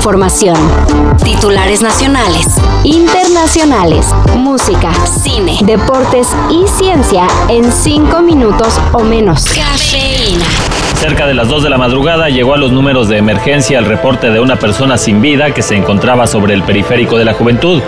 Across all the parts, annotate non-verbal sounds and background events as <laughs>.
información. Titulares nacionales, internacionales, música, cine, deportes y ciencia en cinco minutos o menos. Cafeína. Cerca de las 2 de la madrugada llegó a los números de emergencia el reporte de una persona sin vida que se encontraba sobre el periférico de la juventud.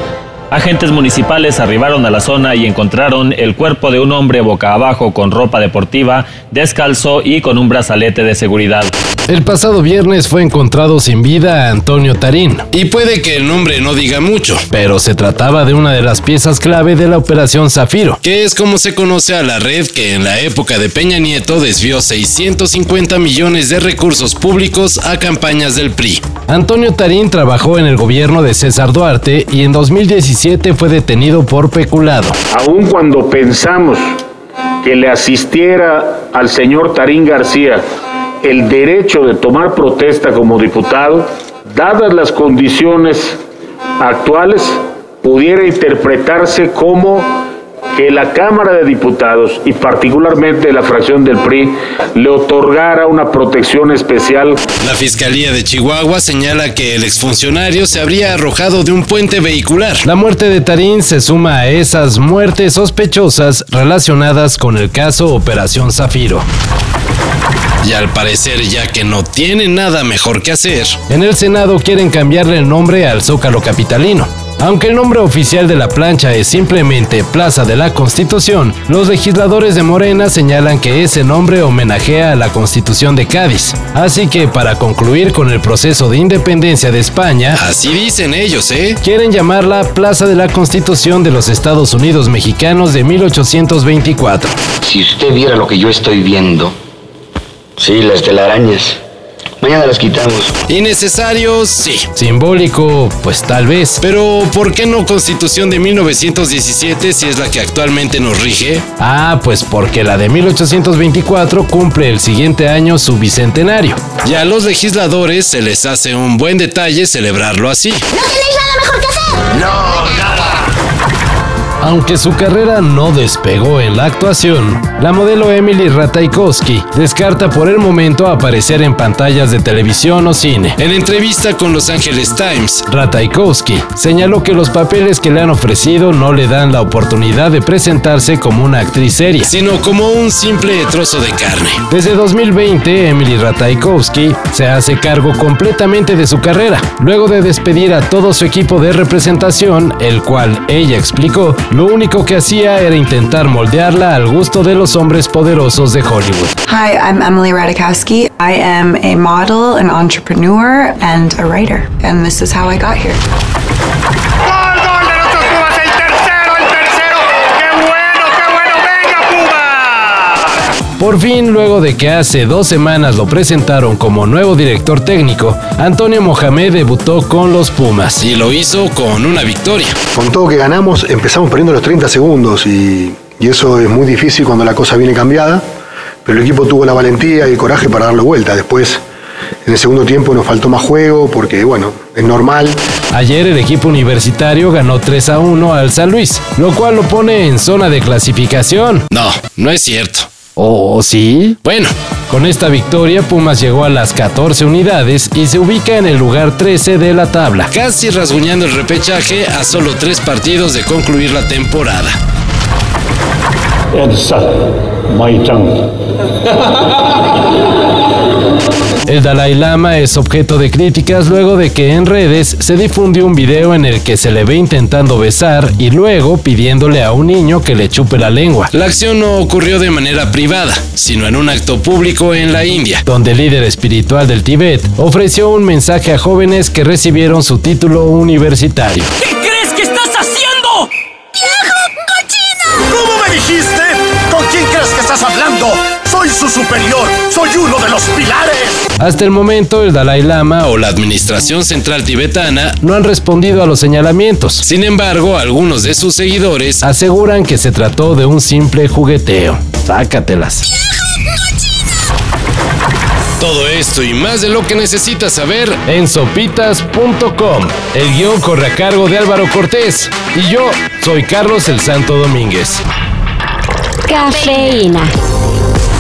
Agentes municipales arribaron a la zona y encontraron el cuerpo de un hombre boca abajo con ropa deportiva, descalzo y con un brazalete de seguridad. El pasado viernes fue encontrado sin vida Antonio Tarín. Y puede que el nombre no diga mucho, pero se trataba de una de las piezas clave de la Operación Zafiro, que es como se conoce a la red que en la época de Peña Nieto desvió 650 millones de recursos públicos a campañas del PRI. Antonio Tarín trabajó en el gobierno de César Duarte y en 2017 fue detenido por peculado. Aun cuando pensamos que le asistiera al señor Tarín García el derecho de tomar protesta como diputado, dadas las condiciones actuales, pudiera interpretarse como que la Cámara de Diputados y particularmente la fracción del PRI le otorgara una protección especial. La Fiscalía de Chihuahua señala que el exfuncionario se habría arrojado de un puente vehicular. La muerte de Tarín se suma a esas muertes sospechosas relacionadas con el caso Operación Zafiro. Y al parecer, ya que no tiene nada mejor que hacer, en el Senado quieren cambiarle el nombre al Zócalo Capitalino. Aunque el nombre oficial de la plancha es simplemente Plaza de la Constitución, los legisladores de Morena señalan que ese nombre homenajea a la Constitución de Cádiz. Así que para concluir con el proceso de independencia de España, así dicen ellos, ¿eh? Quieren llamarla Plaza de la Constitución de los Estados Unidos Mexicanos de 1824. Si usted viera lo que yo estoy viendo, Sí, las telarañas. Mañana las quitamos. Innecesario, sí. Simbólico, pues tal vez. Pero, ¿por qué no Constitución de 1917 si es la que actualmente nos rige? Ah, pues porque la de 1824 cumple el siguiente año su bicentenario. Y a los legisladores se les hace un buen detalle celebrarlo así. ¿No tenéis nada mejor que hacer? No. Aunque su carrera no despegó en la actuación, la modelo Emily Ratajkowski descarta por el momento aparecer en pantallas de televisión o cine. En entrevista con Los Angeles Times, Ratajkowski señaló que los papeles que le han ofrecido no le dan la oportunidad de presentarse como una actriz seria, sino como un simple trozo de carne. Desde 2020, Emily Ratajkowski se hace cargo completamente de su carrera, luego de despedir a todo su equipo de representación, el cual ella explicó lo único que hacía era intentar moldearla al gusto de los hombres poderosos de Hollywood. Hi, I'm Emily Radikowski. I am a model, an entrepreneur, and a writer. And this is how I got here. Por fin, luego de que hace dos semanas lo presentaron como nuevo director técnico, Antonio Mohamed debutó con los Pumas y lo hizo con una victoria. Con todo que ganamos, empezamos perdiendo los 30 segundos y, eso es muy difícil cuando la cosa viene cambiada, pero el equipo tuvo la valentía y el coraje para darle vuelta. Después en el segundo tiempo nos faltó más juego porque, bueno, es normal. Ayer el equipo universitario ganó 3 a 1 al San Luis, lo cual lo pone en zona de clasificación. No, no es cierto. ¿Oh, sí? Bueno, con esta victoria Pumas llegó a las 14 unidades y se ubica en el lugar 13 de la tabla, casi rasguñando el repechaje a solo tres partidos de concluir la temporada. <laughs> El Dalai Lama es objeto de críticas luego de que en redes se difundió un video en el que se le ve intentando besar y luego pidiéndole a un niño que le chupe la lengua. La acción no ocurrió de manera privada, sino en un acto público en la India, donde el líder espiritual del Tíbet ofreció un mensaje a jóvenes que recibieron su título universitario. ¿Qué crees que estás haciendo? ¡Viejo cochino! ¿Cómo me dijiste? ¿Con quién crees que estás hablando? Soy su superior, soy uno de los pilares. Hasta el momento, el Dalai Lama o la Administración Central Tibetana no han respondido a los señalamientos. Sin embargo, algunos de sus seguidores aseguran que se trató de un simple jugueteo. Sácatelas. Todo esto y más de lo que necesitas saber en sopitas.com. El guion corre a cargo de Álvaro Cortés y yo soy Carlos el Santo Domínguez. Cafeína